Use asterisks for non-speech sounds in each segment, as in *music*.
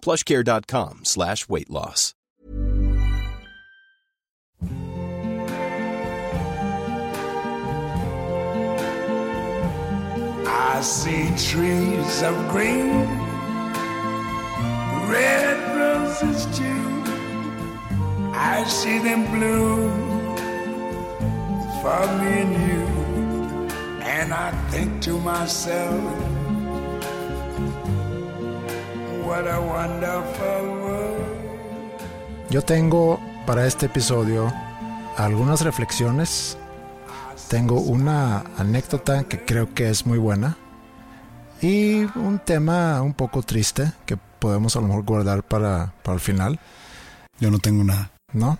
plushcare.com slash weight loss. I see trees of green, red roses too. I see them bloom for me and you. And I think to myself, Yo tengo para este episodio algunas reflexiones. Tengo una anécdota que creo que es muy buena. Y un tema un poco triste que podemos a lo mejor guardar para, para el final. Yo no tengo nada. ¿No?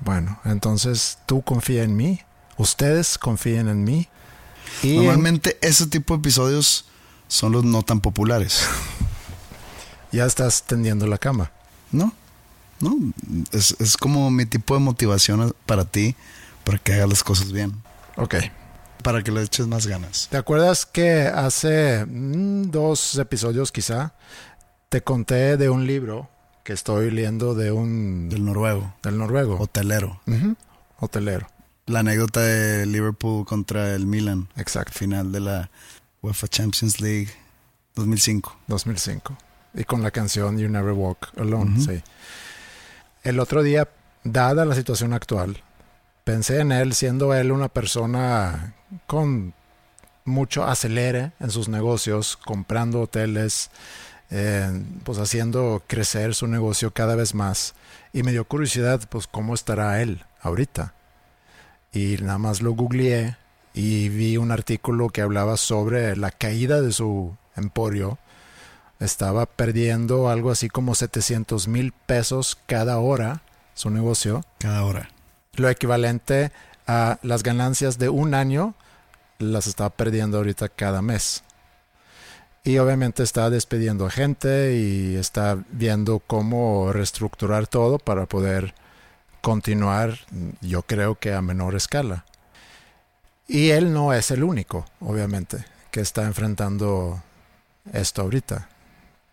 Bueno, entonces tú confía en mí. Ustedes confíen en mí. Y Normalmente ese tipo de episodios son los no tan populares. *laughs* ya estás tendiendo la cama. ¿No? No, es, es como mi tipo de motivación para ti, para que hagas las cosas bien, Ok. para que le eches más ganas. ¿Te acuerdas que hace mm, dos episodios quizá te conté de un libro que estoy leyendo de un... Del noruego, del noruego. hotelero. Hotelero. La anécdota de Liverpool contra el Milan, Exacto. final de la UEFA Champions League 2005. 2005. Y con la canción You Never Walk Alone, sí. El otro día, dada la situación actual, pensé en él siendo él una persona con mucho acelere en sus negocios, comprando hoteles, eh, pues haciendo crecer su negocio cada vez más. Y me dio curiosidad, pues, cómo estará él ahorita. Y nada más lo googleé y vi un artículo que hablaba sobre la caída de su emporio. Estaba perdiendo algo así como 700 mil pesos cada hora su negocio. Cada hora. Lo equivalente a las ganancias de un año las está perdiendo ahorita cada mes. Y obviamente está despidiendo a gente y está viendo cómo reestructurar todo para poder continuar, yo creo que a menor escala. Y él no es el único, obviamente, que está enfrentando esto ahorita.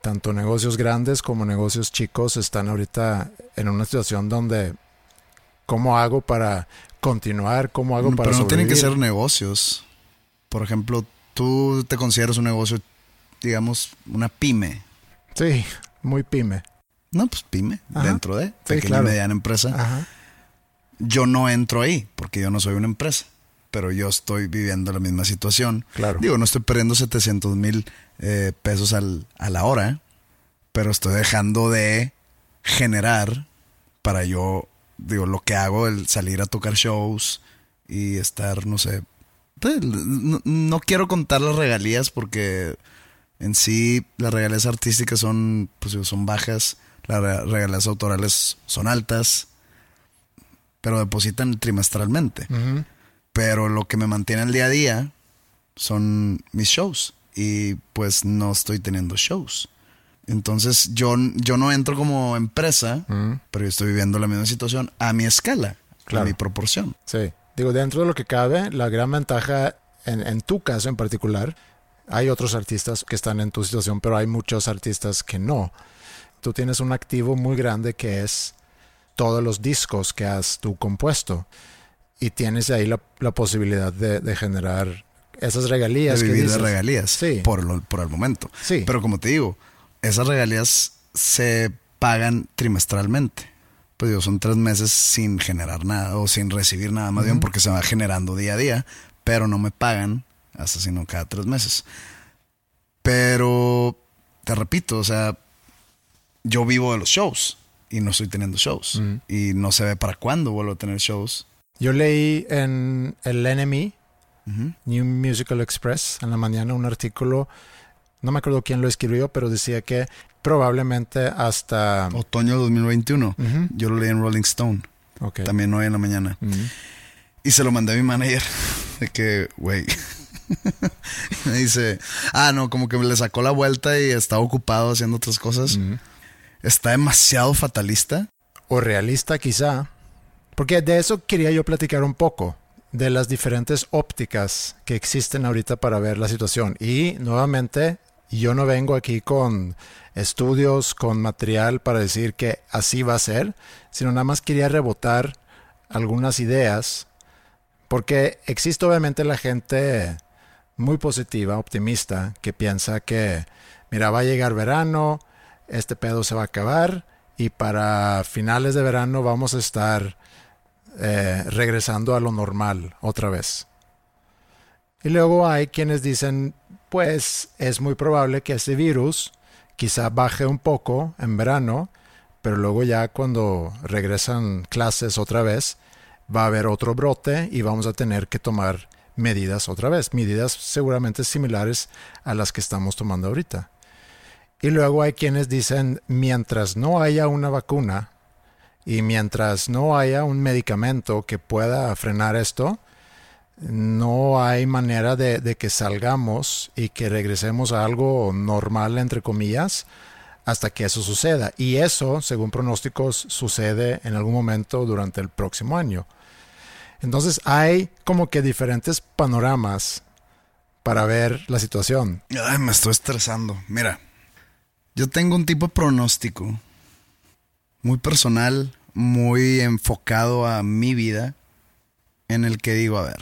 Tanto negocios grandes como negocios chicos están ahorita en una situación donde ¿cómo hago para continuar? ¿Cómo hago para Pero no tienen que ser negocios. Por ejemplo, tú te consideras un negocio, digamos, una pyme. Sí, muy pyme. No, pues pyme, Ajá. dentro de Sí, pequeña claro. y mediana empresa. Ajá. Yo no entro ahí porque yo no soy una empresa, pero yo estoy viviendo la misma situación. Claro. Digo, no estoy perdiendo 700 mil eh, pesos al, a la hora, pero estoy dejando de generar para yo, digo, lo que hago, el salir a tocar shows y estar, no sé, pues, no, no quiero contar las regalías porque en sí las regalías artísticas son, pues, son bajas, las re- regalías autorales son altas, pero depositan trimestralmente. Pero lo que me mantiene el día a día son mis shows. Y pues no estoy teniendo shows. Entonces yo, yo no entro como empresa, Ujú. pero yo estoy viviendo la misma situación a mi escala, Claro. a mi proporción. Sí. Digo, dentro de lo que cabe, la gran ventaja, en, en tu caso en particular, hay otros artistas que están en tu situación, pero hay muchos artistas que no. Tú tienes un activo muy grande que es todos los discos que has tú compuesto. Y tienes ahí la, la posibilidad de, de generar esas regalías. de que vivir de regalías Sí. por, lo- por el momento. Sí. Pero como te digo, esas regalías se pagan trimestralmente. pues digo, son tres meses sin generar nada o sin recibir nada, más bien porque se va generando día a día, pero no me pagan hasta sino cada tres meses. Pero, te repito, o sea, yo vivo de los shows y no estoy teniendo shows. Y no se ve para cuándo vuelvo a tener shows. Yo leí en el NME, New Musical Express, en la mañana un artículo, no me acuerdo quién lo escribió, pero decía que probablemente hasta... Otoño 2021. Yo lo leí en Rolling Stone. Ok. También hoy en la mañana. Y se lo mandé a mi manager. *laughs* De que, güey. *laughs* me dice, ah, no, como que le sacó la vuelta y estaba ocupado haciendo otras cosas. Está demasiado fatalista. o realista quizá, porque de eso quería yo platicar un poco, de las diferentes ópticas que existen ahorita para ver la situación. Y nuevamente, yo no vengo aquí con estudios, con material para decir que así va a ser, sino nada más quería rebotar algunas ideas, porque existe obviamente la gente muy positiva, optimista, que piensa que, mira, va a llegar verano, este pedo se va a acabar y para finales de verano vamos a estar eh, regresando a lo normal otra vez. Y luego hay quienes dicen, pues es muy probable que ese virus quizá baje un poco en verano, pero luego ya cuando regresan clases otra vez, va a haber otro brote y vamos a tener que tomar medidas otra vez, medidas seguramente similares a las que estamos tomando ahorita. Y luego hay quienes dicen, mientras no haya una vacuna y mientras no haya un medicamento que pueda frenar esto, no hay manera de, que salgamos y que regresemos a algo normal, entre comillas, hasta que eso suceda. Y eso, según pronósticos, sucede en algún momento durante el próximo año. Entonces hay como que diferentes panoramas para ver la situación. Ay, me estoy estresando. Mira, yo tengo un tipo de pronóstico muy personal, muy enfocado a mi vida, en el que digo, a ver,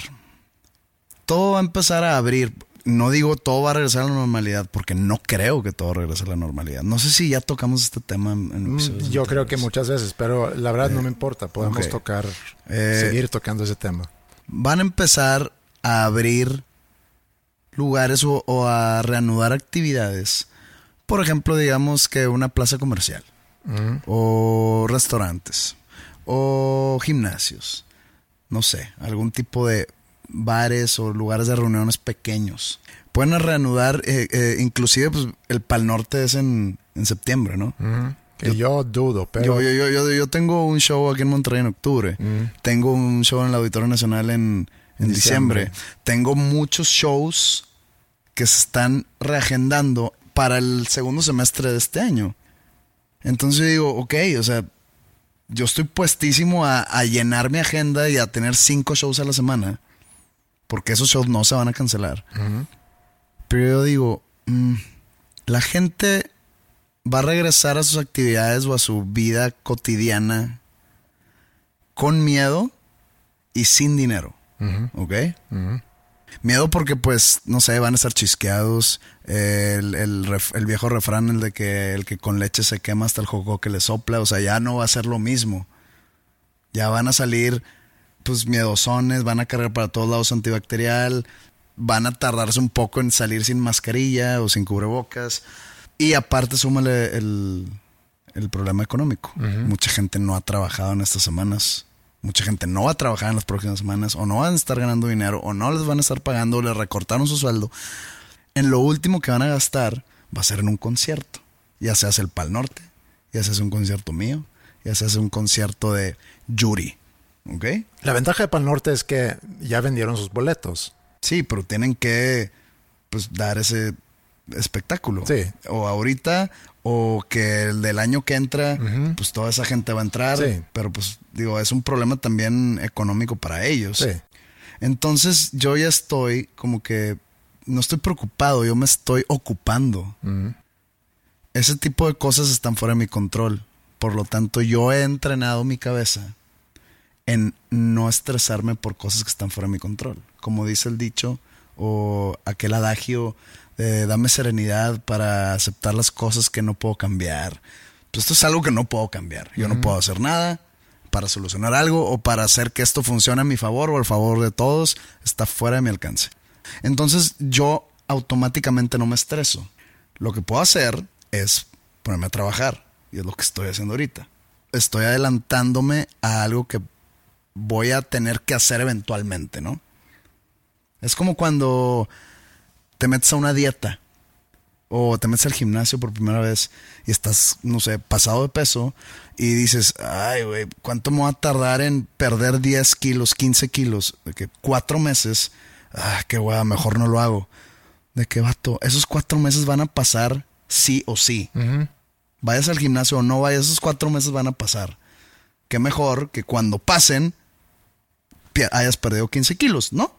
todo va a empezar a abrir. No digo todo va a regresar a la normalidad, porque no creo que todo regrese a la normalidad. No sé si ya tocamos este tema en, en Mm, episodios Yo creo que muchas veces, pero la verdad no me importa. Podemos tocar, Eh, seguir tocando ese tema. van a empezar a abrir lugares o, o a reanudar actividades. Por ejemplo, digamos que una plaza comercial, o restaurantes, o gimnasios, no sé, algún tipo de bares o lugares de reuniones pequeños. Pueden reanudar, eh, eh, inclusive pues, el Pal Norte es en, en septiembre, ¿no? Que yo, dudo, pero Yo, yo, yo, yo, tengo un show aquí en Monterrey en octubre. Tengo un show en el Auditorio Nacional en, en Diciembre. diciembre. Tengo muchos shows que se están reagendando para el segundo semestre de este año. Entonces digo, ok, o sea, yo estoy puestísimo a, a llenar mi agenda y a tener cinco shows a la semana. Porque esos shows no se van a cancelar. Pero yo digo, mm, la gente va a regresar a sus actividades o a su vida cotidiana con miedo y sin dinero. ¿Ok? Miedo porque, pues, no sé, van a estar chisqueados. El, el ref- el viejo refrán, el de que el que con leche se quema hasta el joco que le sopla. O sea, ya no va a ser lo mismo. Ya van a salir, pues, miedosones, van a cargar para todos lados antibacterial, van a tardarse un poco en salir sin mascarilla o sin cubrebocas. Y aparte, súmale el, el problema económico. Mucha gente no ha trabajado en estas semanas. Mucha gente no va a trabajar en las próximas semanas o no van a estar ganando dinero o no les van a estar pagando o les recortaron su sueldo. En lo último que van a gastar va a ser en un concierto. Ya se hace el Pal Norte, ya se hace un concierto mío, ya se hace un concierto de Yuri. ¿Ok? la ventaja de Pal Norte es que ya vendieron sus boletos. Sí, pero tienen que pues dar ese espectáculo. Sí. O ahorita, o que el del año que entra, pues toda esa gente va a entrar. Sí. Pero pues digo, es un problema también económico para ellos. Sí. Entonces yo ya estoy como que no estoy preocupado, yo me estoy ocupando. Ese tipo de cosas están fuera de mi control. Por lo tanto, yo he entrenado mi cabeza en no estresarme por cosas que están fuera de mi control. Como dice el dicho o aquel adagio de dame serenidad para aceptar las cosas que no puedo cambiar. pues esto es algo que no puedo cambiar. Yo no puedo hacer nada para solucionar algo o para hacer que esto funcione a mi favor o al favor de todos. Está fuera de mi alcance. Entonces yo automáticamente no me estreso. Lo que puedo hacer es ponerme a trabajar. Y es lo que estoy haciendo ahorita. Estoy adelantándome a algo que voy a tener que hacer eventualmente, ¿no? Es como cuando te metes a una dieta o te metes al gimnasio por primera vez y estás, no sé, pasado de peso y dices, ay, güey, ¿cuánto me va a tardar en perder 10 kilos, 15 kilos? De que cuatro meses, ah, qué guay, mejor no lo hago. De que, vato, esos cuatro meses van a pasar sí o sí. Vayas al gimnasio o no vayas, esos cuatro meses van a pasar. Qué mejor que cuando pasen hayas perdido 15 kilos, ¿no?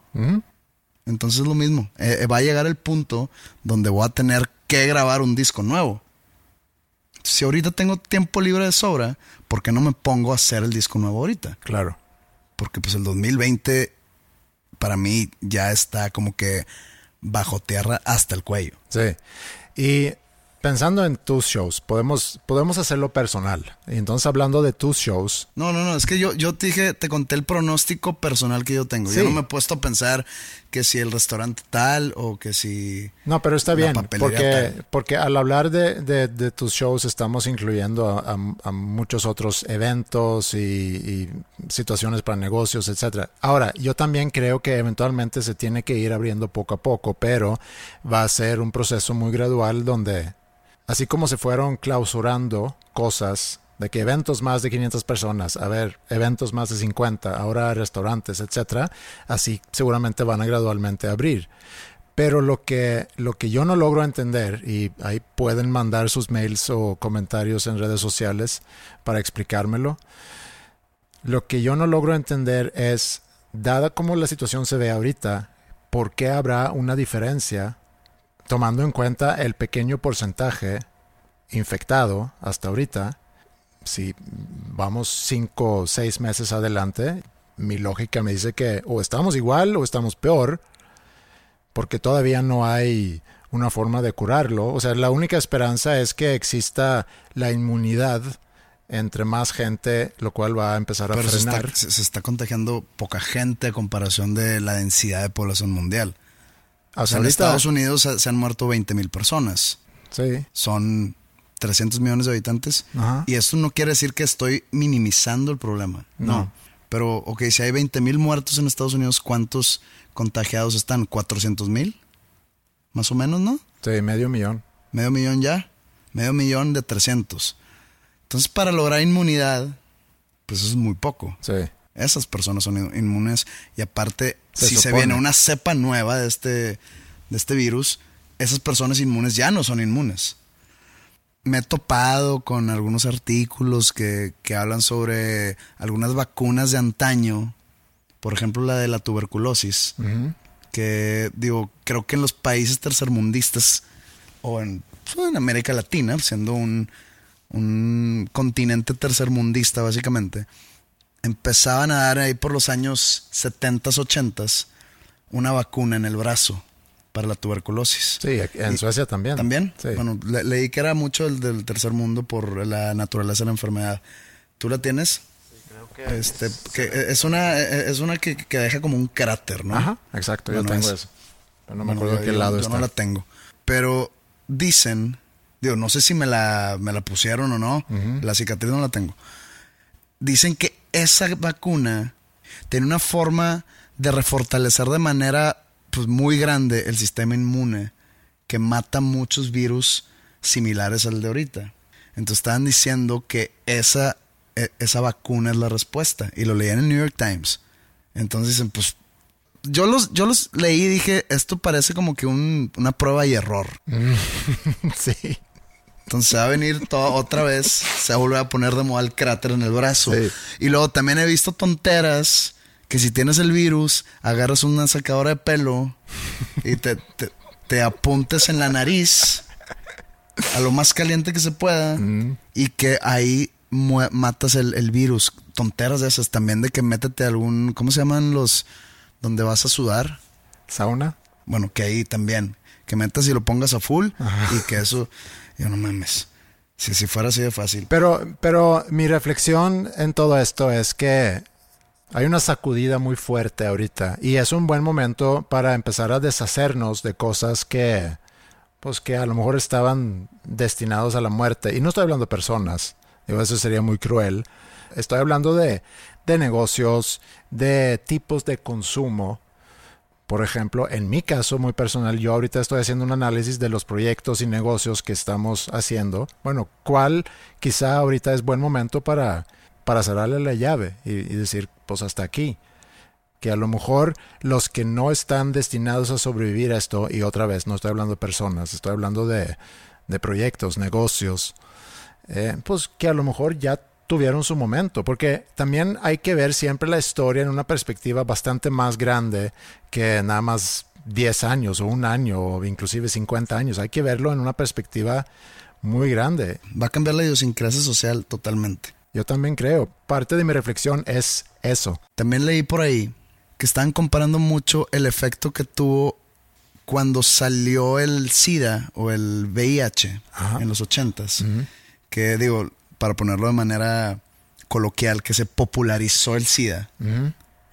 Entonces es lo mismo. Eh, eh, va a llegar el punto donde voy a tener que grabar un disco nuevo. Si ahorita tengo tiempo libre de sobra, ¿por qué no me pongo a hacer el disco nuevo ahorita? Claro. Porque pues el 2020 para mí ya está como que bajo tierra hasta el cuello. Sí. Y pensando en tus shows, podemos, podemos hacerlo personal. Entonces hablando de tus shows, No, no, no, es que yo, yo te dije, te conté el pronóstico personal que yo tengo. Yo no me he puesto a pensar que si el restaurante tal o que si... No, pero está bien, porque, tal. porque al hablar de, de- de tus shows estamos incluyendo a, a- a muchos otros eventos y, y situaciones para negocios, etcétera. Ahora, yo también creo que eventualmente se tiene que ir abriendo poco a poco, pero va a ser un proceso muy gradual donde, así como se fueron clausurando cosas de que eventos más de 500 personas, a ver, eventos más de 50, ahora restaurantes, etcétera, así seguramente van a gradualmente abrir. Pero lo que, lo que yo no logro entender, y ahí pueden mandar sus mails o comentarios en redes sociales para explicármelo, lo que yo no logro entender es, dada como la situación se ve ahorita, ¿por qué habrá una diferencia tomando en cuenta el pequeño porcentaje infectado hasta ahorita? Si vamos cinco o seis meses adelante, mi lógica me dice que o estamos igual o estamos peor porque todavía no hay una forma de curarlo. O sea, la única esperanza es que exista la inmunidad entre más gente, lo cual va a empezar a Pero se está, frenar. se, está contagiando poca gente a comparación de la densidad de población mundial. O Hasta sea, en Estados Unidos se, se han muerto 20 mil personas. Sí, Son 300 millones de habitantes. Ajá. Y esto no quiere decir que estoy minimizando el problema. No. No. Pero, ok, si hay 20 mil muertos en Estados Unidos, ¿cuántos contagiados están? ¿400 mil? Más o menos, ¿no? sí, medio millón. Medio millón ya. Medio millón de 300. Entonces, para lograr inmunidad, pues eso es muy poco. Sí, Esas personas son in- inmunes. Y aparte, Se si se viene una cepa nueva de este, de este virus, esas personas inmunes ya no son inmunes. Me he topado con algunos artículos que, que hablan sobre algunas vacunas de antaño. Por ejemplo, la de la tuberculosis. Que, digo, creo que en los países tercermundistas o en, pues, en América Latina, siendo un, un continente tercermundista básicamente, empezaban a dar ahí por los años 70s, 80s una vacuna en el brazo para la tuberculosis. sí, en Y- Suecia también. ¿También? Sí. Bueno, le- leí que era mucho el del tercer mundo por la naturaleza de la enfermedad. ¿Tú la tienes? Este, que es una, es una que, que deja como un cráter, ¿no? Ajá, exacto, yo Bueno, tengo es- eso. Pero no me Bueno, acuerdo yo- qué yo- lado yo está. no la tengo. Pero dicen, digo, no sé si me la, me la pusieron o no, la cicatriz no la tengo. Dicen que esa vacuna tiene una forma de refortalecer de manera pues, muy grande el sistema inmune que mata muchos virus similares al de ahorita. Entonces estaban diciendo que esa, e- esa vacuna es la respuesta. Y lo leí en el New York Times. Entonces dicen, pues yo los, yo los leí y dije, esto parece como que un- una prueba y error. *laughs* sí, Entonces se va a venir todo otra vez, se va a volver a poner de moda el cráter en el brazo. Sí. Y luego también he visto tonteras que si tienes el virus, agarras una sacadora de pelo y te, te, te apuntes en la nariz a lo más caliente que se pueda y que ahí matas el, el virus. Tonteras de esas también de que métete algún, ¿cómo se llaman los donde vas a sudar? sauna. Bueno, que ahí también. Que metas y lo pongas a full y que eso. Yo no mames. Si, si fuera así de fácil. Pero, pero mi reflexión en todo esto es que hay una sacudida muy fuerte ahorita y es un buen momento para empezar a deshacernos de cosas que, pues que a lo mejor estaban destinados a la muerte. Y no estoy hablando de personas, digo, eso sería muy cruel. Estoy hablando de, de negocios, de tipos de consumo. Por ejemplo, en mi caso muy personal, yo ahorita estoy haciendo un análisis de los proyectos y negocios que estamos haciendo. Bueno, ¿cuál quizá ahorita es buen momento para, para cerrarle la llave y, decir, pues hasta aquí? que a lo mejor los que no están destinados a sobrevivir a esto, y otra vez, no estoy hablando de personas, estoy hablando de, de proyectos, negocios, eh, pues que a lo mejor ya tuvieron su momento, porque también hay que ver siempre la historia en una perspectiva bastante más grande que nada más 10 años o un año o inclusive 50 años, hay que verlo en una perspectiva muy grande. Va a cambiar la idiosincrasia social totalmente. Yo también creo, parte de mi reflexión es eso. También leí por ahí que estaban comparando mucho el efecto que tuvo cuando salió el SIDA o el VIH Ajá. en los ochentas. Que digo, para ponerlo de manera coloquial, que se popularizó el SIDA.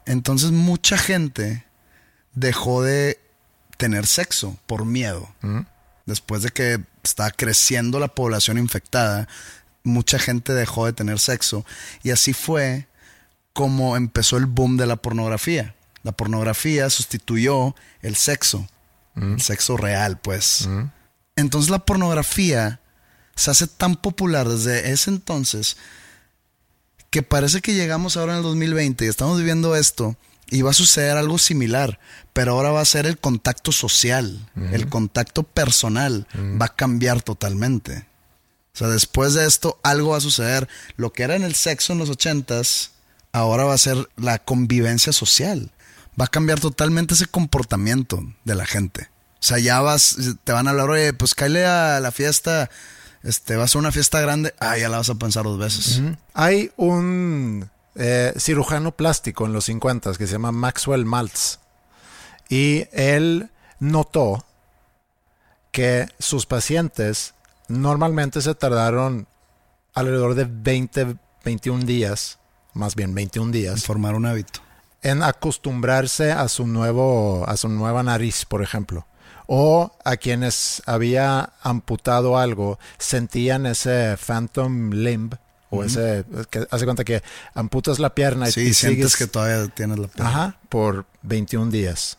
Entonces mucha gente dejó de tener sexo por miedo. Después de que estaba creciendo la población infectada, mucha gente dejó de tener sexo. Y así fue como empezó el boom de la pornografía. La pornografía sustituyó el sexo, el sexo real, pues. Entonces la pornografía se hace tan popular desde ese entonces que parece que llegamos ahora en el 2020 y estamos viviendo esto y va a suceder algo similar, pero ahora va a ser el contacto social, el contacto personal, va a cambiar totalmente. Sea, después de esto algo va a suceder. Lo que era en el sexo en los ochentas, ahora va a ser la convivencia social. Va a cambiar totalmente ese comportamiento de la gente. O sea, ya vas, te van a hablar, oye, pues cállate a la fiesta, este, vas a una fiesta grande, ah, ya la vas a pensar dos veces. Hay un eh, cirujano plástico en los 50 que se llama Maxwell Maltz y él notó que sus pacientes normalmente se tardaron alrededor de 20, 21 días, más bien 21 días, Formar un hábito. en acostumbrarse a su nuevo, a su nueva nariz, por ejemplo. O a quienes había amputado algo, sentían ese phantom limb, o ese, que hace cuenta que amputas la pierna y, Sí, y sientes sigues- que todavía tienes la pierna. Ajá, por 21 días.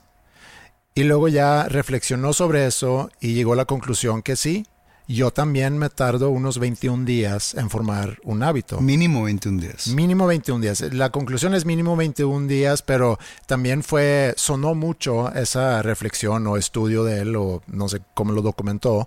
Y luego ya reflexionó sobre eso y llegó a la conclusión que sí, yo también me tardo unos 21 días en formar un hábito. Mínimo 21 días. Mínimo 21 días. La conclusión es mínimo 21 días, pero también fue, sonó mucho esa reflexión o estudio de él, o no sé cómo lo documentó,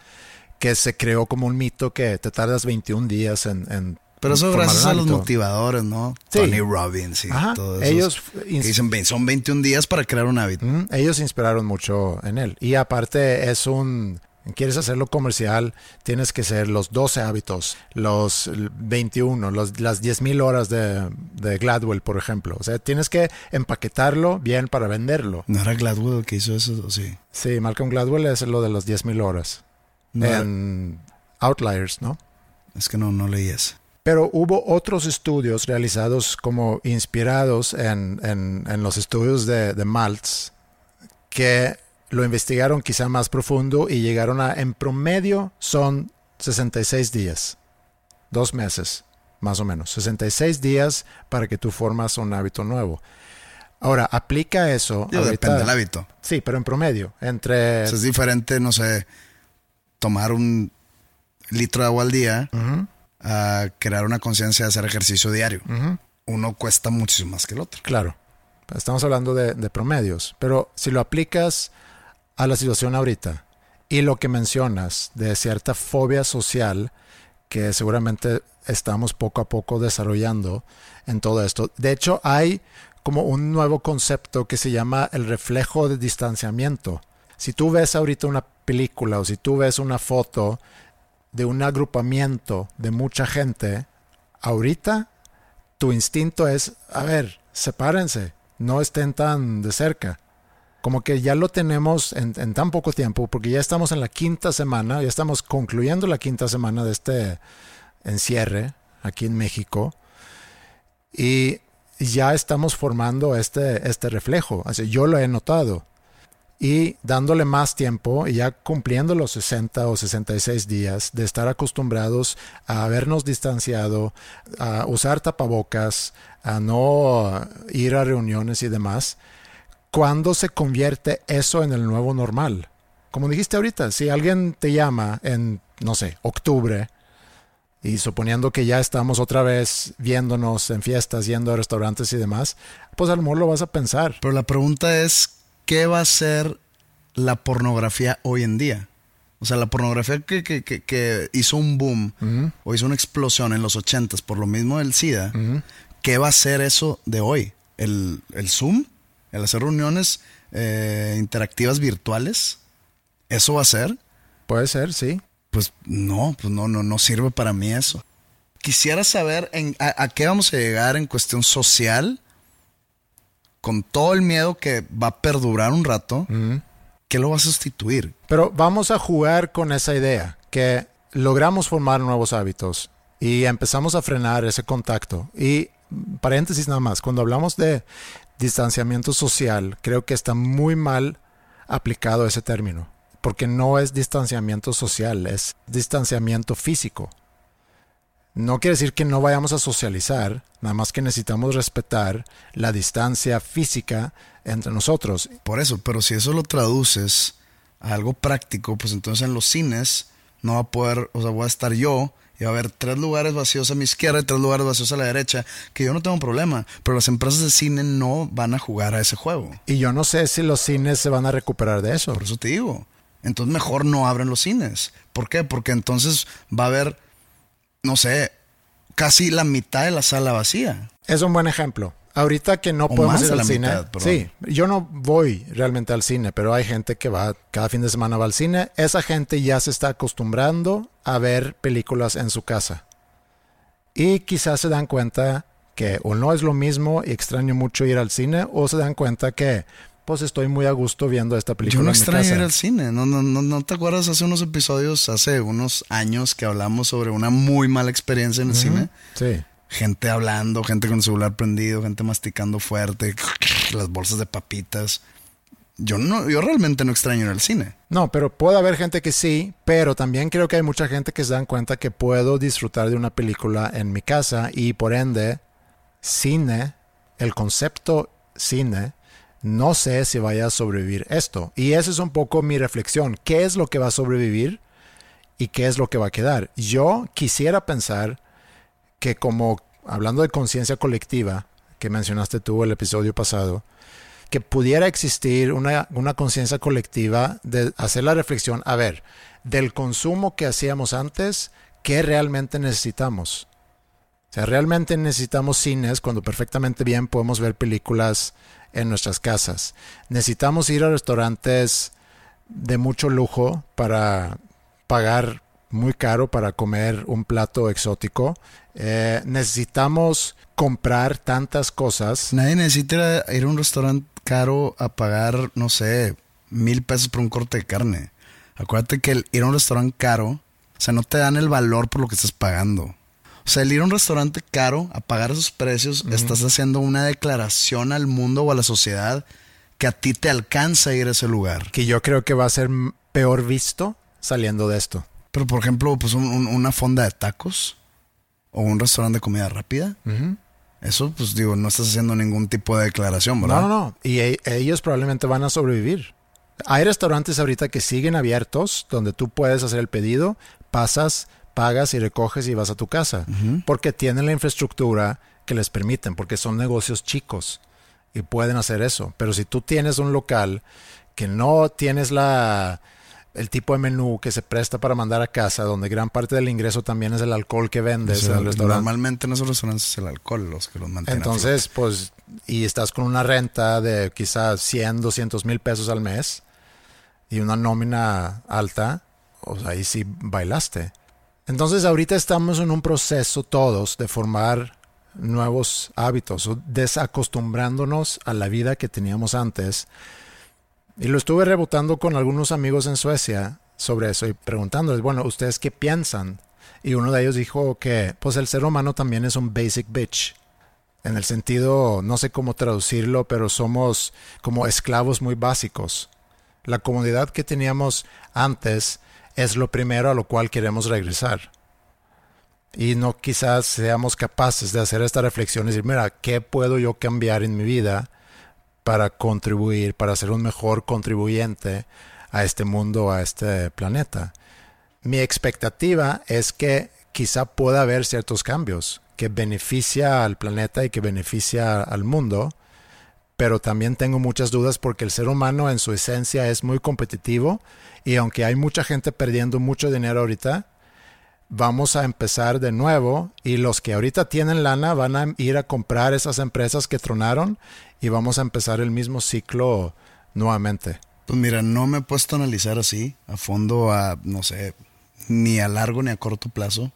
que se creó como un mito que te tardas 21 días en... en Pero eso gracias a los motivadores, ¿no? Sí. Tony Robbins y Ajá, todos ellos esos que dicen, "Ven, son 21 días para crear un hábito. Mm, Ellos se inspiraron mucho en él. Y aparte es un... Quieres hacerlo comercial, tienes que ser los 12 hábitos, los 21, los, las 10.000 horas de, de Gladwell, por ejemplo. O sea, tienes que empaquetarlo bien para venderlo. ¿No era Gladwell el que hizo eso? ¿O sí? Sí, Malcolm Gladwell es lo de las 10.000 horas. No, en Outliers, ¿no? Es que no, no leí eso. Pero hubo otros estudios realizados como inspirados en, en- en los estudios de, de Maltz que lo investigaron quizá más profundo y llegaron a, en promedio, son 66 días, dos meses, más o menos, 66 días para que tú formas un hábito nuevo. Ahora, aplica eso. Ahorita- depende del hábito. Sí, pero en promedio, entre... O sea, es diferente, no sé, tomar un litro de agua al día a crear una conciencia de hacer ejercicio diario. Uno cuesta muchísimo más que el otro. Claro, estamos hablando de, de promedios, pero si lo aplicas a la situación ahorita y lo que mencionas de cierta fobia social que seguramente estamos poco a poco desarrollando en todo esto. De hecho, hay como un nuevo concepto que se llama el reflejo de distanciamiento. Si tú ves ahorita una película o si tú ves una foto de un agrupamiento de mucha gente, ahorita tu instinto es, a ver, sepárense, no estén tan de cerca. Como que ya lo tenemos en, tan poco tiempo, porque ya estamos en la quinta semana, ya estamos concluyendo la quinta semana de este encierre aquí en México, y ya estamos formando este, este reflejo. Así, yo lo he notado. Y dándole más tiempo y ya cumpliendo los 60 o 66 días de estar acostumbrados a habernos distanciado, a usar tapabocas, a no ir a reuniones y demás, ¿cuándo se convierte eso en el nuevo normal? Como dijiste ahorita, si alguien te llama en, no sé, octubre, y suponiendo que ya estamos otra vez viéndonos en fiestas, yendo a restaurantes y demás, pues al lo vas a pensar. Pero la pregunta es, ¿qué va a ser la pornografía hoy en día? O sea, la pornografía que, que, que, hizo un boom o hizo una explosión en los ochentas por lo mismo del SIDA, ¿qué va a ser eso de hoy? ¿El, el Zoom? ¿El hacer reuniones eh, interactivas virtuales? ¿Eso va a ser? Puede ser, sí. Pues no, pues no, no, no sirve para mí eso. Quisiera saber en, a, qué vamos a llegar en cuestión social, con todo el miedo que va a perdurar un rato, ¿qué lo va a sustituir? Pero vamos a jugar con esa idea, que logramos formar nuevos hábitos y empezamos a frenar ese contacto. Y paréntesis nada más, cuando hablamos de distanciamiento social, creo que está muy mal aplicado ese término porque no es distanciamiento social, es distanciamiento físico. No quiere decir que no vayamos a socializar, nada más que necesitamos respetar la distancia física entre nosotros. Por eso, pero si eso lo traduces a algo práctico, pues entonces en los cines no va a poder, o sea, voy a estar yo y va a haber tres lugares vacíos a mi izquierda y tres lugares vacíos a la derecha, que yo no tengo problema, pero las empresas de cine no van a jugar a ese juego. Y yo no sé si los cines se van a recuperar de eso. Por eso te digo entonces mejor no abren los cines. ¿Por qué? Porque entonces va a haber, no sé, casi la mitad de la sala vacía. Es un buen ejemplo. Ahorita que no podemos ir al cine. sí, yo no voy realmente al cine, pero hay gente que va cada fin de semana va al cine. Esa gente ya se está acostumbrando a ver películas en su casa. Y quizás se dan cuenta que o no es lo mismo y extraño mucho ir al cine, o se dan cuenta que pues estoy muy a gusto viendo esta película. Yo no extraño ir al cine. No, no, no, ¿No te acuerdas hace unos episodios, hace unos años que hablamos sobre una muy mala experiencia en el cine? Sí. Gente hablando, gente con el celular prendido, gente masticando fuerte, *laughs* las bolsas de papitas. Yo no, yo realmente no extraño ir al cine. No, pero puede haber gente que sí, pero también creo que hay mucha gente que se dan cuenta que puedo disfrutar de una película en mi casa y por ende, cine, el concepto cine, no sé si vaya a sobrevivir esto. Y esa es un poco mi reflexión. ¿Qué es lo que va a sobrevivir y qué es lo que va a quedar? Yo quisiera pensar que como hablando de conciencia colectiva, que mencionaste tú el episodio pasado, que pudiera existir una, una conciencia colectiva de hacer la reflexión, a ver, del consumo que hacíamos antes, ¿qué realmente necesitamos? O sea, realmente necesitamos cines cuando perfectamente bien podemos ver películas en nuestras casas. Necesitamos ir a restaurantes de mucho lujo para pagar muy caro para comer un plato exótico. Eh, necesitamos comprar tantas cosas. Nadie necesita ir a un restaurante caro a pagar, no sé, mil pesos por un corte de carne. Acuérdate que el ir a un restaurante caro, o sea, no te dan el valor por lo que estás pagando. O sea, el ir a un restaurante caro a pagar esos precios, estás haciendo una declaración al mundo o a la sociedad que a ti te alcanza ir a ese lugar. Que yo creo que va a ser peor visto saliendo de esto. Pero, por ejemplo, pues una fonda de tacos o un restaurante de comida rápida. Eso, pues digo, no estás haciendo ningún tipo de declaración, ¿verdad? No, no, no. Y e, ellos probablemente van a sobrevivir. Hay restaurantes ahorita que siguen abiertos, donde tú puedes hacer el pedido, pasas, pagas y recoges y vas a tu casa, porque tienen la infraestructura que les permiten, porque son negocios chicos y pueden hacer eso. Pero si tú tienes un local que no tienes la el tipo de menú que se presta para mandar a casa, donde gran parte del ingreso también es el alcohol que vendes Normalmente en esos restaurantes es el alcohol los que los mantienen. Entonces, pues, y estás con una renta de quizás 100, 200 mil pesos al mes y una nómina alta, o sea, ahí sí bailaste. Entonces ahorita estamos en un proceso todos de formar nuevos hábitos, desacostumbrándonos a la vida que teníamos antes. Y lo estuve rebotando con algunos amigos en Suecia sobre eso y preguntándoles, bueno, ¿ustedes qué piensan? Y uno de ellos dijo que pues el ser humano también es un basic bitch. En el sentido, no sé cómo traducirlo, pero somos como esclavos muy básicos. La comodidad que teníamos antes es lo primero a lo cual queremos regresar. Y no quizás seamos capaces de hacer esta reflexión y decir, mira, ¿qué puedo yo cambiar en mi vida para contribuir, para ser un mejor contribuyente a este mundo, a este planeta? Mi expectativa es que quizá pueda haber ciertos cambios que beneficia al planeta y que beneficia al mundo, pero también tengo muchas dudas porque el ser humano en su esencia es muy competitivo y aunque hay mucha gente perdiendo mucho dinero ahorita, vamos a empezar de nuevo y los que ahorita tienen lana van a ir a comprar esas empresas que tronaron y vamos a empezar el mismo ciclo nuevamente. Pues mira, no me he puesto a analizar así, a fondo, a, no sé, ni a largo ni a corto plazo.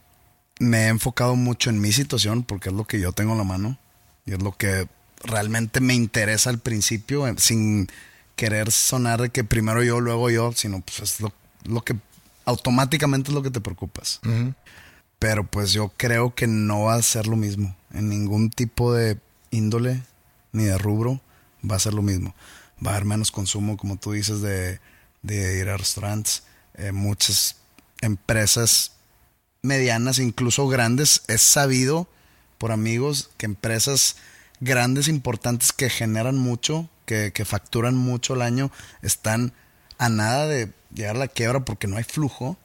Me he enfocado mucho en mi situación porque es lo que yo tengo en la mano y es lo que realmente me interesa al principio, sin querer sonar de que primero yo, luego yo, sino pues es lo, lo que automáticamente es lo que te preocupas. Pero pues yo creo que no va a ser lo mismo. En ningún tipo de índole ni de rubro va a ser lo mismo. Va a haber menos consumo, como tú dices, de, de ir a restaurantes. Eh, muchas empresas medianas, incluso grandes, es sabido por amigos que empresas grandes, importantes, que generan mucho, que, que facturan mucho al año, están a nada de llegar a la quiebra porque no hay flujo,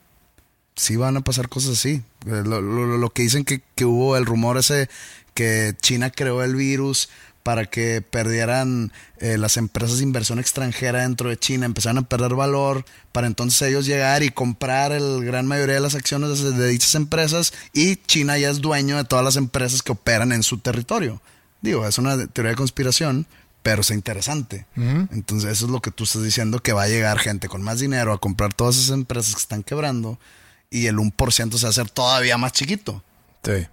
sí van a pasar cosas así. Eh, lo, que dicen que, hubo el rumor ese que China creó el virus para que perdieran eh, las empresas de inversión extranjera dentro de China, empezaron a perder valor, para entonces ellos llegar y comprar el gran mayoría de las acciones de dichas empresas y China ya es dueño de todas las empresas que operan en su territorio. Digo, es una teoría de conspiración, pero es interesante. Entonces, eso es lo que tú estás diciendo, que va a llegar gente con más dinero a comprar todas esas empresas que están quebrando y el 1% se va a hacer todavía más chiquito. Sí.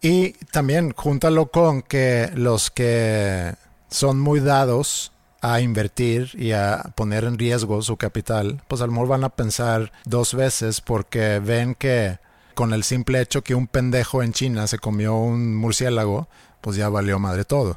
Y también júntalo con que los que son muy dados a invertir y a poner en riesgo su capital, pues a lo mejor van a pensar dos veces porque ven que con el simple hecho que un pendejo en China se comió un murciélago, pues ya valió madre todo.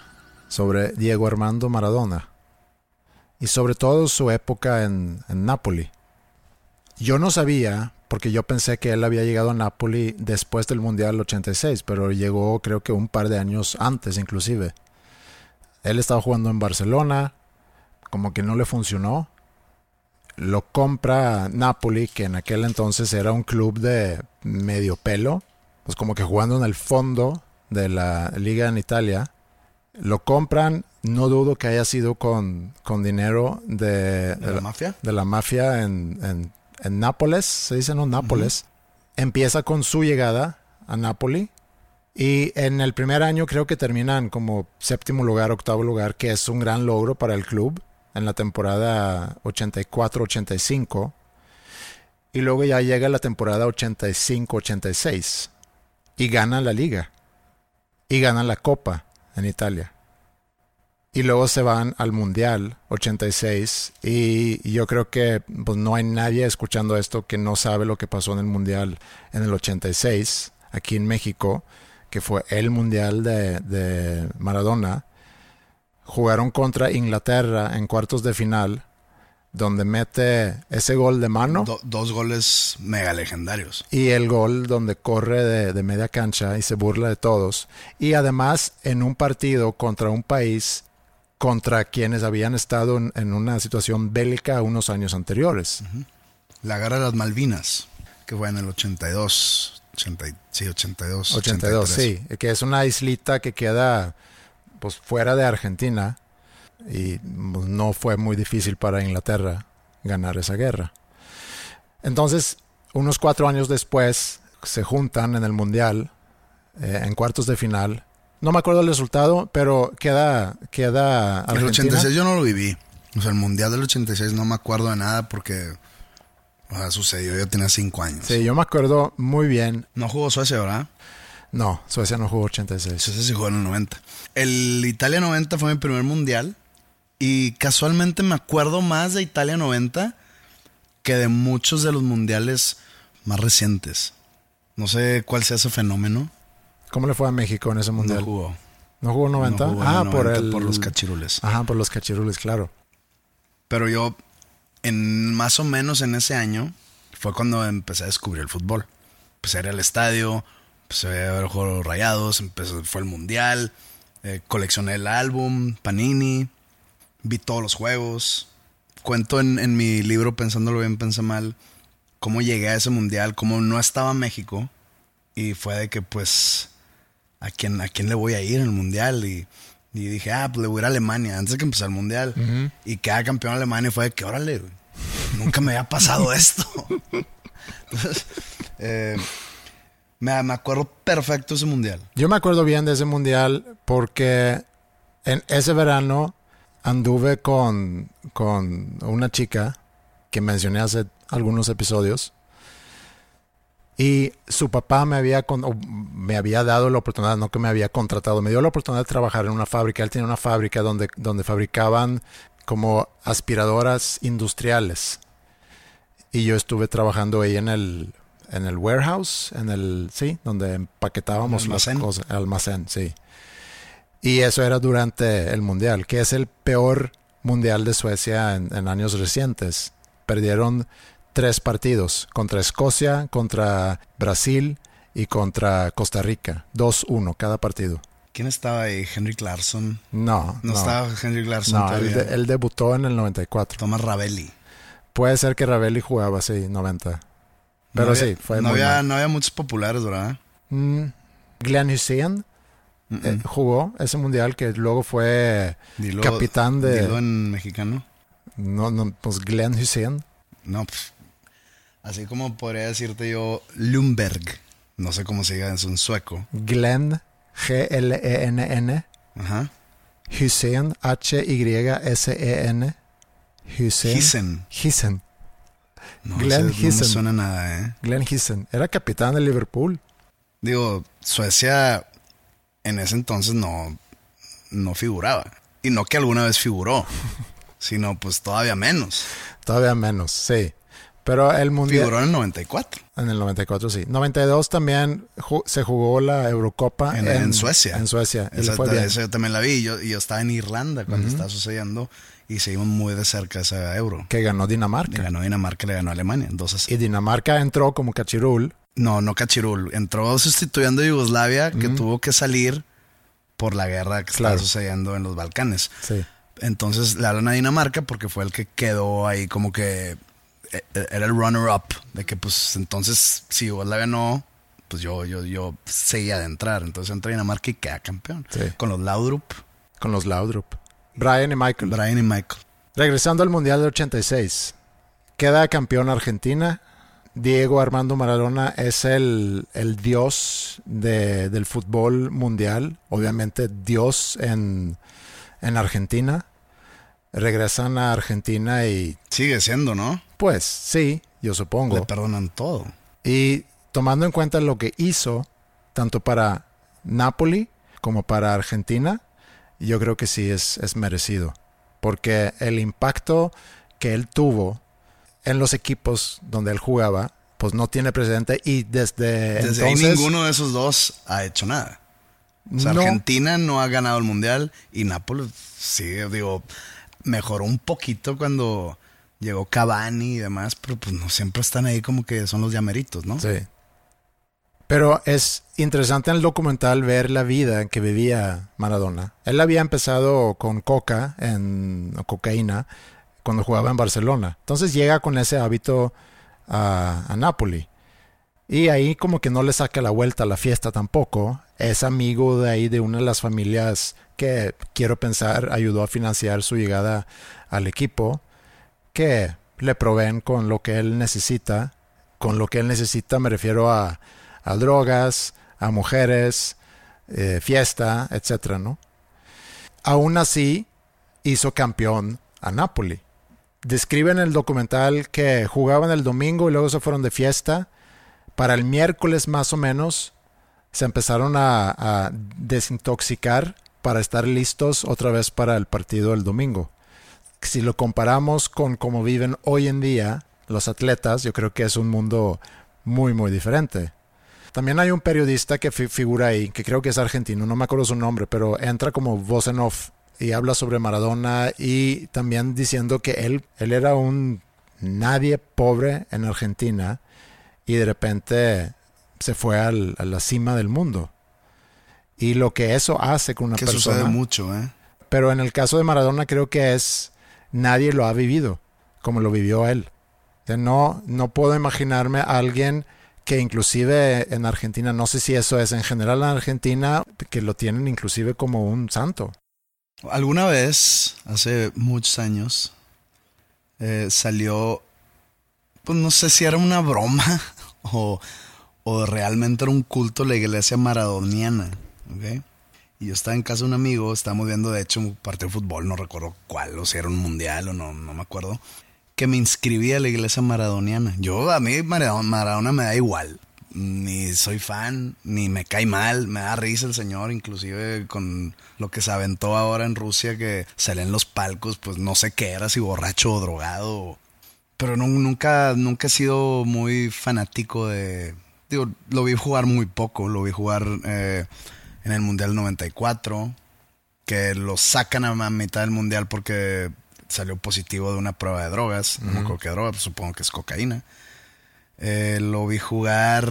sobre Diego Armando Maradona y sobre todo su época en, en. Yo no sabía, porque yo pensé que él había llegado a Napoli después del Mundial 86, pero llegó creo que un par de años antes inclusive. Él estaba jugando en Barcelona, como que no le funcionó. Lo compra Napoli, que en aquel entonces era un club de medio pelo, pues como que jugando en el fondo de la liga en Italia lo compran, no dudo que haya sido con, con dinero de, ¿De, la, mafia. De la mafia en, en, Nápoles, se dice, ¿no? Nápoles. Empieza con su llegada a Nápoli. Y en el primer año creo que terminan como séptimo lugar, octavo lugar, que es un gran logro para el club en la temporada 84-85. Y luego ya llega la temporada 85-86 y ganan la liga y ganan la copa en Italia. Y luego se van al Mundial 86 y yo creo que pues, no hay nadie escuchando esto que no sabe lo que pasó en el Mundial en el 86 aquí en México, que fue el Mundial de, de Maradona. Jugaron contra Inglaterra en cuartos de final, donde mete ese gol de mano Do- dos goles mega legendarios. y el gol donde corre de, de media cancha y se burla de todos. Y además en un partido contra un país contra quienes habían estado en, en una situación bélica unos años anteriores. La guerra de las Malvinas, que fue en el 82. 80, y- sí, 82. 82, 83. sí, que es una islita que queda pues fuera de Argentina y pues, no fue muy difícil para Inglaterra ganar esa guerra. Entonces, unos cuatro años después, se juntan en el Mundial, eh, en cuartos de final. No me acuerdo el resultado, pero queda, queda El Argentina. 86 yo no lo viví. O sea, el mundial del 86 no me acuerdo de nada porque o sea, sucedió. Yo tenía 5 años. Sí, yo me acuerdo muy bien. No jugó Suecia, ¿verdad? No, Suecia no jugó 86. Suecia sí jugó en el 90. El Italia 90 fue mi primer mundial. Y casualmente me acuerdo más de Italia 90 que de muchos de los mundiales más recientes. No sé cuál sea ese fenómeno. ¿Cómo le fue a México en ese mundial? No jugó. ¿No jugó 90? No jugó en ah, por 90 el por los cachirules. Ajá, por los cachirules, claro. Pero yo, en más o menos en ese año, fue cuando empecé a descubrir el fútbol. Empecé a ir al estadio, empecé a ver los juegos rayados, empecé, fue el mundial, eh, coleccioné el álbum, Panini, vi todos los juegos. Cuento en, en mi libro, pensándolo bien, pensé mal, cómo llegué a ese mundial, cómo no estaba México. Y fue de que, pues, ¿a quién, a quién le voy a ir en el mundial? Y, y dije, ah, pues le voy a ir a Alemania antes de que empezara el mundial. Y queda campeón Alemania y fue de que, órale, güey, nunca me había pasado *laughs* esto. Entonces, eh, me, me acuerdo perfecto ese mundial. Yo me acuerdo bien de ese mundial porque en ese verano anduve con, con una chica que mencioné hace algunos episodios y su papá me había, me había dado la oportunidad, no que me había contratado, me dio la oportunidad de trabajar en una fábrica. Él tenía una fábrica donde, donde fabricaban como aspiradoras industriales. Y yo estuve trabajando ahí en el, en el warehouse, en el, sí, donde empaquetábamos las cosas, almacén, sí. Y eso era durante el mundial, que es el peor mundial de Suecia en, en años recientes. Perdieron tres partidos, contra Escocia, contra Brasil y contra Costa Rica. 2-1 cada partido. ¿Quién estaba ahí? Henry Clarkson. No, No, no. estaba Henry Clarkson No, él, todavía. de- él debutó en el 94. Thomas Ravelli. Puede ser que Ravelli jugaba, sí, 90. Pero No sí, fue no muy había, mal. no había muchos populares, ¿verdad? Mm, Glenn Hussein eh, jugó ese mundial que luego fue Dilo- capitán de... dilo en mexicano. No, no, pues Glenn Hussein. No, pues, así como podría decirte yo Lumberg. No sé cómo se diga eso en sueco. Glenn, G-L-E-N-N. Ajá. Hussein, H-Y-S-E-N. Hussein. Hissen. Hissen. No, Glenn ese no me suena nada, ¿eh? Glenn Hissen. Era capitán de Liverpool. Digo, Suecia en ese entonces no, no figuraba. Y no que alguna vez figuró, *laughs* sino pues todavía menos. Todavía menos, sí. Pero el mundial... Figuró en el 94. En el 94, sí. 92 también ju- se jugó la Eurocopa En, en Suecia. En Suecia. Le Esa, fue bien. esa yo también la vi. y Yo, y yo estaba en Irlanda cuando estaba sucediendo y seguimos muy de cerca esa euro. Que ganó Le Dinamarca. ganó Dinamarca, le ganó Alemania. Entonces, Y Dinamarca entró como cachirul. No, no Cachirul. Entró sustituyendo a Yugoslavia, que tuvo que salir por la guerra que Claro. estaba sucediendo en los Balcanes. Sí. Entonces le hablan a Dinamarca porque fue el que quedó ahí como que eh, eh, era el runner-up. De que pues entonces si Yugoslavia no, pues yo, yo, yo seguía de entrar. Entonces entra Dinamarca y queda campeón. Sí. Con los Laudrup, Con los Laudrup. Brian y Michael. Brian y Michael. Regresando al Mundial del 86. Queda campeón Argentina. Diego Armando Maradona es el, el dios de- del fútbol mundial. Obviamente dios en, en Argentina. Regresan a Argentina y Sigue siendo, ¿no? pues sí, yo supongo. Le perdonan todo. Y tomando en cuenta lo que hizo, tanto para Napoli como para Argentina, yo creo que sí es, es merecido. Porque el impacto que él tuvo en los equipos donde él jugaba, pues no tiene precedente. Y desde, Desde ahí entonces. ninguno de esos dos ha hecho nada. O sea, No. Argentina no ha ganado el mundial y Nápoles sí, digo, mejoró un poquito cuando llegó Cavani y demás, pero pues no siempre están ahí como que son los llameritos, ¿no? Sí. Pero es interesante en el documental ver la vida que vivía Maradona. Él había empezado con coca, en cocaína, cuando jugaba en Barcelona. Entonces llega con ese hábito a, a Napoli. Y ahí como que no le saca la vuelta a la fiesta tampoco. Es amigo de ahí de una de las familias que quiero pensar ayudó a financiar su llegada al equipo. Que le proveen con lo que él necesita. Con lo que él necesita me refiero a, a drogas, a mujeres, eh, fiesta, etcétera, ¿no? Aún así, hizo campeón a Napoli. Describen en el documental que jugaban el domingo y luego se fueron de fiesta. Para el miércoles más o menos se empezaron a, desintoxicar para estar listos otra vez para el partido del domingo. Si lo comparamos con cómo viven hoy en día los atletas, yo creo que es un mundo muy, muy diferente. También hay un periodista que fi- figura ahí, que creo que es argentino, no me acuerdo su nombre, pero entra como voz en off y habla sobre Maradona y también diciendo que él, él era un nadie pobre en Argentina y de repente se fue al- a la cima del mundo. Y lo que eso hace con una que persona. sucede mucho, ¿eh? Pero en el caso de Maradona creo que es nadie lo ha vivido como lo vivió él. O sea, no, no puedo imaginarme a alguien que inclusive en Argentina, no sé si eso es en general en Argentina, que lo tienen inclusive como un santo. Alguna vez, hace muchos años, eh, salió, pues no sé si era una broma *laughs* o, o realmente era un culto la iglesia maradoniana, ¿ok? Y yo estaba en casa de un amigo, estábamos viendo de hecho un partido de fútbol, no recuerdo cuál, o si era un mundial o no, no me acuerdo, que me inscribí a la iglesia maradoniana. Yo, a mí Maradona me da igual, ni soy fan, ni me cae mal, me da risa el señor, inclusive con lo que se aventó ahora en Rusia, que sale en los palcos, pues no sé qué era, si borracho o drogado. Pero no- nunca, nunca he sido muy fanático de... Digo, lo vi jugar muy poco, lo vi jugar eh, en el Mundial 94, que lo sacan a mitad del Mundial porque salió positivo de una prueba de drogas, no me acuerdo qué droga, pues supongo que es cocaína. Eh, lo vi jugar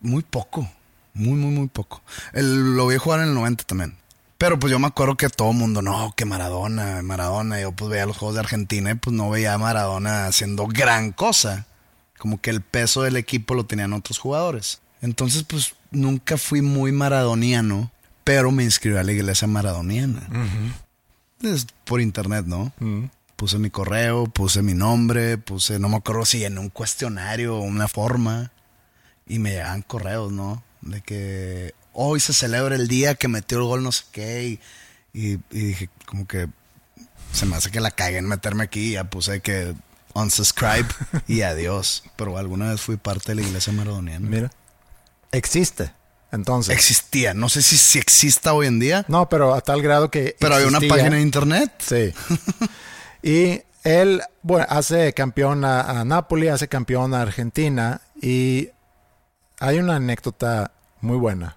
muy poco, muy, muy, muy poco. El- lo vi jugar en el 90 también. Pero pues yo me acuerdo que todo el mundo, no, que Maradona, Maradona. Yo pues veía los juegos de Argentina y pues no veía a Maradona haciendo gran cosa. Como que el peso del equipo lo tenían otros jugadores. Entonces pues nunca fui muy maradoniano, pero me inscribí a la iglesia maradoniana. Es por internet, ¿no? Puse mi correo, puse mi nombre, puse, no me acuerdo si en un cuestionario o una forma. Y me llegaban correos, ¿no? De que hoy se celebra el día que metió el gol no sé qué. Y, y- y dije, como que se me hace que la cagué en meterme aquí. Y ya puse que unsubscribe y adiós. Pero alguna vez fui parte de la iglesia maradoniana. Mira. Existe. Entonces. Existía. No sé si, si exista hoy en día, no, pero a tal grado que. pero hay una página de internet. Sí. *laughs* y él, hace campeón a, a Napoli, hace campeón a Argentina y hay una anécdota muy buena.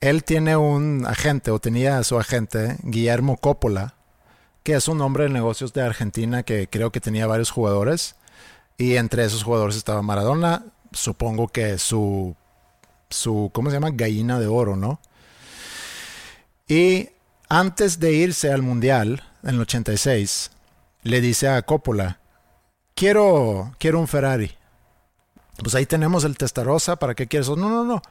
Él tiene un agente, o tenía a su agente, Guillermo Coppola, que es un hombre de negocios de Argentina que creo que tenía varios jugadores. Y entre esos jugadores estaba Maradona, supongo que su, su, ¿cómo se llama? Gallina de oro, ¿no? Y antes de irse al Mundial, en el 86, le dice a Coppola, quiero, quiero un Ferrari. Pues ahí tenemos el Testarossa, ¿para qué quieres? No, no, no.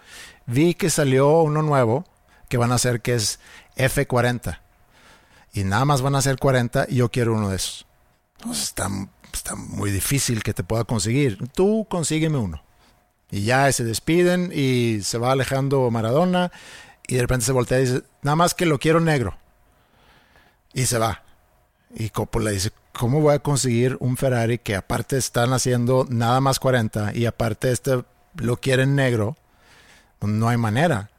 Vi que salió uno nuevo que van a hacer que es F40. Y nada más van a ser 40 y yo quiero uno de esos. Pues está, está muy difícil que te pueda conseguir. Tú consígueme uno. Y ya se despiden y se va alejando Maradona y de repente se voltea y dice, nada más que lo quiero negro. Y se va. Y Coppola dice, ¿cómo voy a conseguir un Ferrari que aparte están haciendo nada más 40 y aparte este lo quieren negro? No hay manera.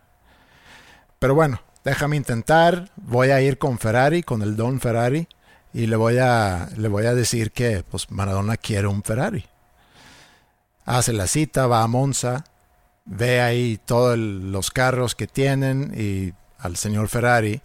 Pero bueno, déjame intentar, voy a ir con Ferrari, con el Don Ferrari, y le voy a, le voy a decir que pues Maradona quiere un Ferrari. Hace la cita, va a Monza, ve ahí todos los carros que tienen y al señor Ferrari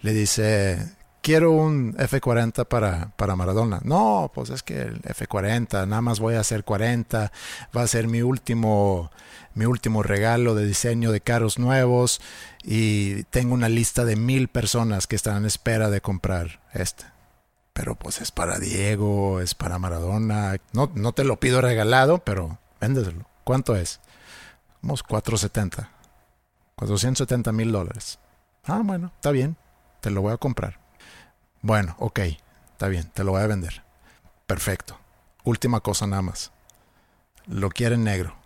le dice, quiero un F40 para, para Maradona. No, pues es que el F40, nada más voy a hacer 40, va a ser mi último, mi último regalo de diseño de carros nuevos y tengo una lista de mil personas que están en espera de comprar este. Pero pues es para Diego, es para Maradona. No, no te lo pido regalado, pero véndeselo. ¿Cuánto es? Unos 470. 470 mil dólares. Ah, bueno, está bien. Te lo voy a comprar. Bueno, ok. Está bien, te lo voy a vender. Perfecto. Última cosa nada más. Lo quiere en negro.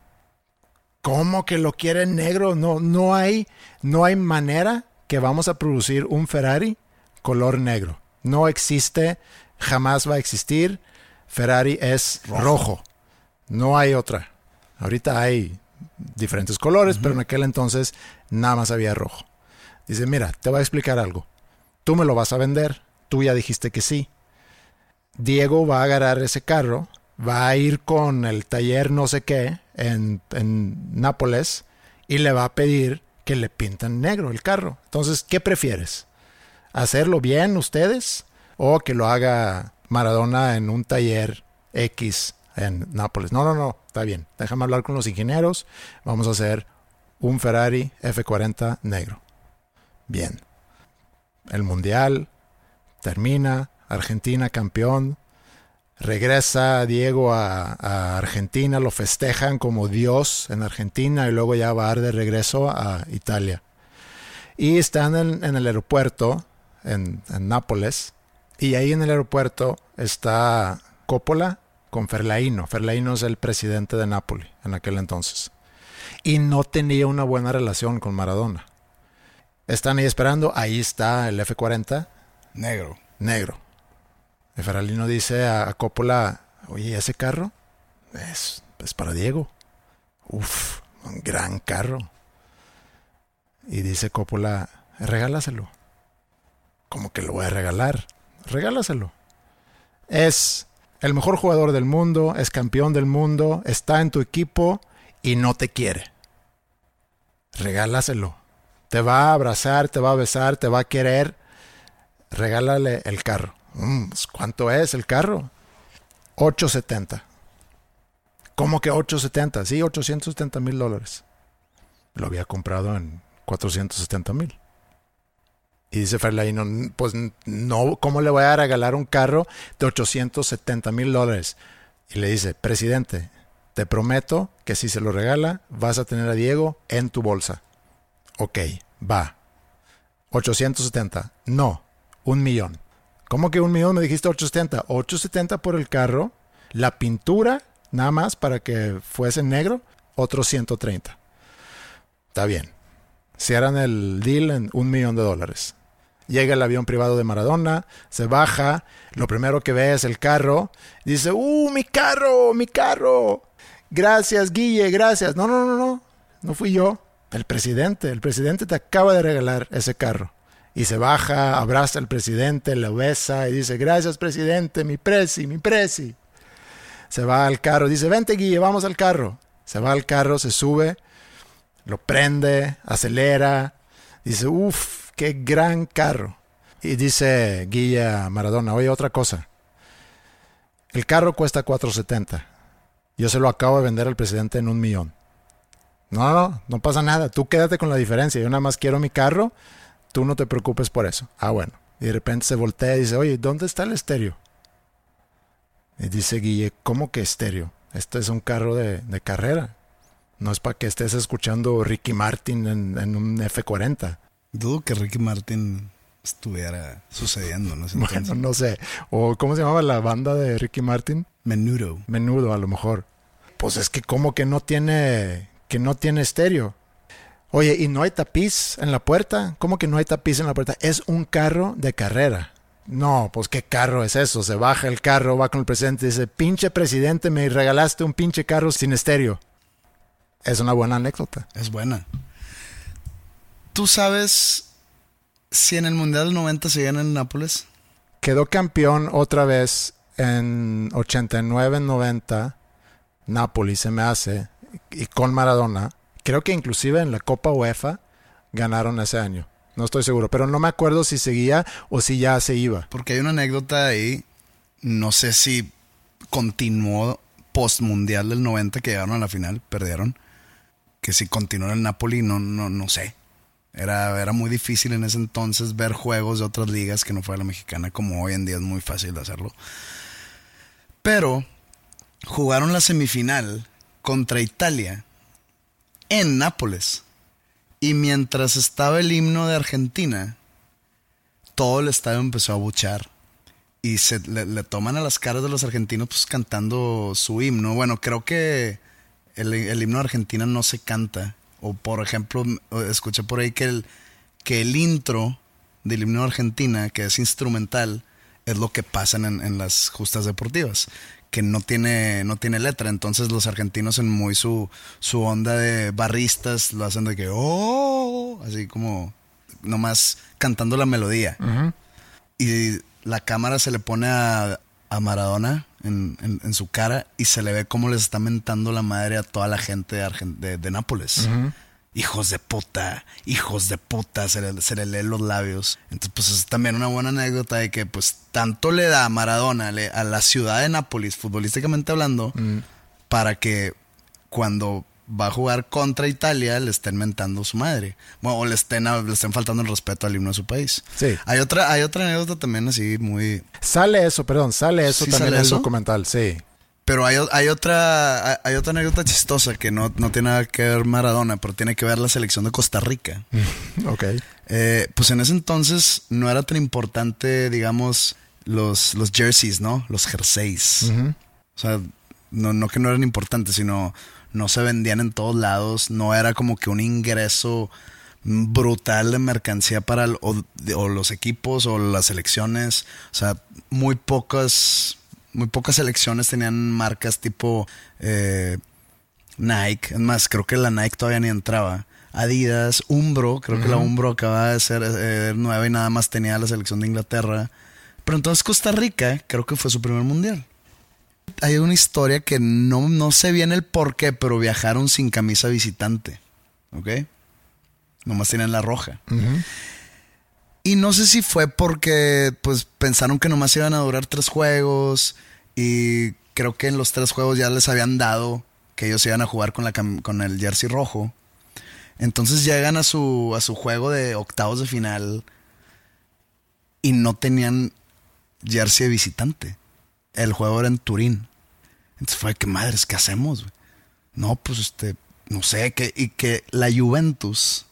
¿Cómo que lo quiere en negro? No, no hay, no hay manera que vamos a producir un Ferrari color negro. No existe, jamás va a existir. Ferrari es rojo. No hay otra. Ahorita hay diferentes colores, pero en aquel entonces nada más había rojo. Dice, mira, te voy a explicar algo. Tú me lo vas a vender. Tú ya dijiste que sí. Diego va a agarrar ese carro, va a ir con el taller no sé qué en, en Nápoles y le va a pedir que le pinten negro el carro. Entonces, ¿qué prefieres? ¿Hacerlo bien ustedes o que lo haga Maradona en un taller X en Nápoles? No, no, no, está bien. Déjame hablar con los ingenieros. Vamos a hacer un Ferrari F40 negro. Bien. El Mundial termina, Argentina campeón, regresa Diego a, Argentina, lo festejan como Dios en Argentina y luego ya va de regreso a Italia. Y están en, en el aeropuerto, en, en, Nápoles, y ahí en el aeropuerto está Coppola con Ferlaino. Ferlaino es el presidente de Nápoles en aquel entonces. Y no tenía una buena relación con Maradona. Están ahí esperando, ahí está el F-40. Negro. Negro. El Ferralino dice a, Coppola, oye, ese carro es, es para Diego. Uf, un gran carro. Y dice Coppola, regálaselo. ¿Cómo que lo voy a regalar? Regálaselo. Es el mejor jugador del mundo, es campeón del mundo, está en tu equipo y no te quiere. Regálaselo. Te va a abrazar, te va a besar, te va a querer. Regálale el carro. Mm, ¿Cuánto es el carro? 870. ¿Cómo que 870? Sí, 870 mil dólares. Lo había comprado en 470 mil. Y dice Ferlaino, pues no, ¿cómo le voy a regalar un carro de 870 mil dólares? Y le dice, presidente, te prometo que si se lo regala, vas a tener a Diego en tu bolsa. Ok, va. 870. No, un millón. ¿Cómo que un millón? Me dijiste 870. 870 por el carro. La pintura, nada más para que fuese negro, otros 130. Está bien. Cierran el deal en un millón de dólares. Llega el avión privado de Maradona, se baja, lo primero que ve es el carro, dice, ¡Uh, mi carro, mi carro! Gracias, Guille, gracias. No, no, no, no, no fui yo. El presidente, el presidente te acaba de regalar ese carro. Y se baja, abraza al presidente, lo besa y dice, gracias presidente, mi presi, mi presi. Se va al carro, dice, vente Guille, vamos al carro. Se va al carro, se sube, lo prende, acelera, dice, uff, qué gran carro. Y dice Guille Maradona, oye, otra cosa. El carro cuesta 470. Yo se lo acabo de vender al presidente en un millón. No, no, no pasa nada. Tú quédate con la diferencia. Yo nada más quiero mi carro. Tú no te preocupes por eso. Ah, bueno. Y de repente se voltea y dice, oye, ¿dónde está el estéreo? Y dice Guille, ¿cómo que estéreo? Este es un carro de, de carrera. No es para que estés escuchando Ricky Martin en, en un F40. Dudo que Ricky Martin estuviera sucediendo, ¿no? *laughs* Bueno, no sé. O ¿cómo se llamaba la banda de Ricky Martin? Menudo. Menudo, a lo mejor. Pues es que como que no tiene que no tiene estéreo. Oye, ¿y no hay tapiz en la puerta? ¿Cómo que no hay tapiz en la puerta? Es un carro de carrera. No, pues qué carro es eso. Se baja el carro, va con el presidente y dice, pinche presidente, me regalaste un pinche carro sin estéreo. Es una buena anécdota. Es buena. Tú sabes si en el Mundial del 90 seguían en Nápoles. Quedó campeón otra vez en 89-90. Napoli se me hace. Y con Maradona. Creo que inclusive en la Copa UEFA ganaron ese año. No estoy seguro. Pero no me acuerdo si seguía o si ya se iba. Porque hay una anécdota ahí. No sé si continuó post mundial del 90 que llegaron a la final, perdieron. Que si continuó en el Napoli, no, no, no sé. Era, era muy difícil en ese entonces ver juegos de otras ligas que no fuera la mexicana, como hoy en día es muy fácil de hacerlo. Pero jugaron la semifinal contra Italia en Nápoles. Y mientras estaba el himno de Argentina, todo el estadio empezó a buchar. Y se le, toman a las caras de los argentinos pues cantando su himno. Bueno, creo que el, himno de Argentina no se canta. O por ejemplo, escuché por ahí que el, que el intro del himno de Argentina, que es instrumental, es lo que pasan en las justas deportivas que no tiene, no tiene letra. Entonces los argentinos en muy su, su onda de barristas lo hacen de que, oh, así como nomás cantando la melodía. Y la cámara se le pone a, a Maradona en, en- en su cara y se le ve cómo les está mentando la madre a toda la gente de, de Nápoles. Hijos de puta, hijos de puta, se le, se le leen los labios. Entonces, pues es también una buena anécdota de que, pues, tanto le da Maradona le- a la ciudad de Nápoles, futbolísticamente hablando, para que cuando va a jugar contra Italia le estén mentando su madre. Bueno, o le estén, le estén faltando el respeto al himno de su país. Sí. Hay otra, hay otra anécdota también así muy... Sale eso, perdón, sale eso ¿Sí también sale en el documental, sí. Pero hay, hay otra hay- otra anécdota chistosa que no, no tiene nada que ver Maradona, pero tiene que ver la selección de Costa Rica. *laughs* Ok. Eh, pues en ese entonces no era tan importante, digamos, los, los jerseys, ¿no? Los jerseys. O sea, no, no que no eran importantes, sino no se vendían en todos lados. No era como que un ingreso brutal de mercancía para el- o, o los equipos o las selecciones. O sea, muy pocas, muy pocas selecciones tenían marcas tipo eh, Nike. Es más, creo que la Nike todavía ni entraba. Adidas, Umbro, creo que la Umbro acaba de ser eh, nueva y nada más tenía la selección de Inglaterra. Pero entonces Costa Rica creo que fue su primer mundial. Hay una historia que no, no sé bien el por qué, pero viajaron sin camisa visitante. ¿Ok? Nomás tenían la roja. Y no sé si fue porque pues pensaron que nomás iban a durar tres juegos y creo que en los tres juegos ya les habían dado que ellos iban a jugar con, la con el jersey rojo. Entonces llegan a su, a su juego de octavos de final y no tenían jersey de visitante. El juego era en Turín. Entonces fue que madres, ¿qué hacemos? No, pues este, no sé, que, y que la Juventus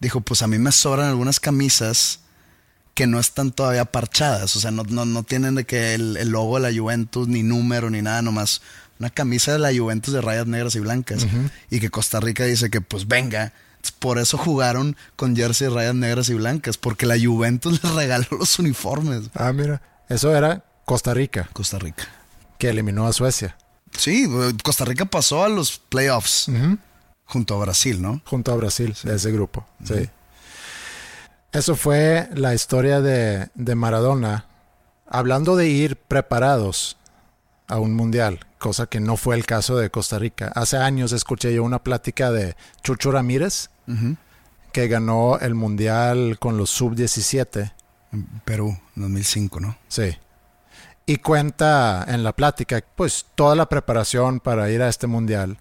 dijo, pues a mí me sobran algunas camisas que no están todavía parchadas, o sea, no, no, no tienen de que el, el logo de la Juventus, ni número, ni nada, nomás una camisa de la Juventus de rayas negras y blancas. Y que Costa Rica dice que pues venga, por eso jugaron con jersey de rayas negras y blancas, porque la Juventus *laughs* les regaló los uniformes. Ah, mira. Eso era Costa Rica, Costa Rica. que eliminó a Suecia, Sí, Costa Rica pasó a los playoffs junto a Brasil, ¿no? junto a Brasil, de ese grupo. Sí. Eso fue la historia de, de Maradona. Hablando de ir preparados a un mundial, cosa que no fue el caso de Costa Rica. Hace años escuché yo una plática de Chucho Ramírez, que ganó el mundial con los sub-17. En Perú, 2005, ¿no? Sí. Y cuenta en la plática, pues, toda la preparación para ir a este mundial.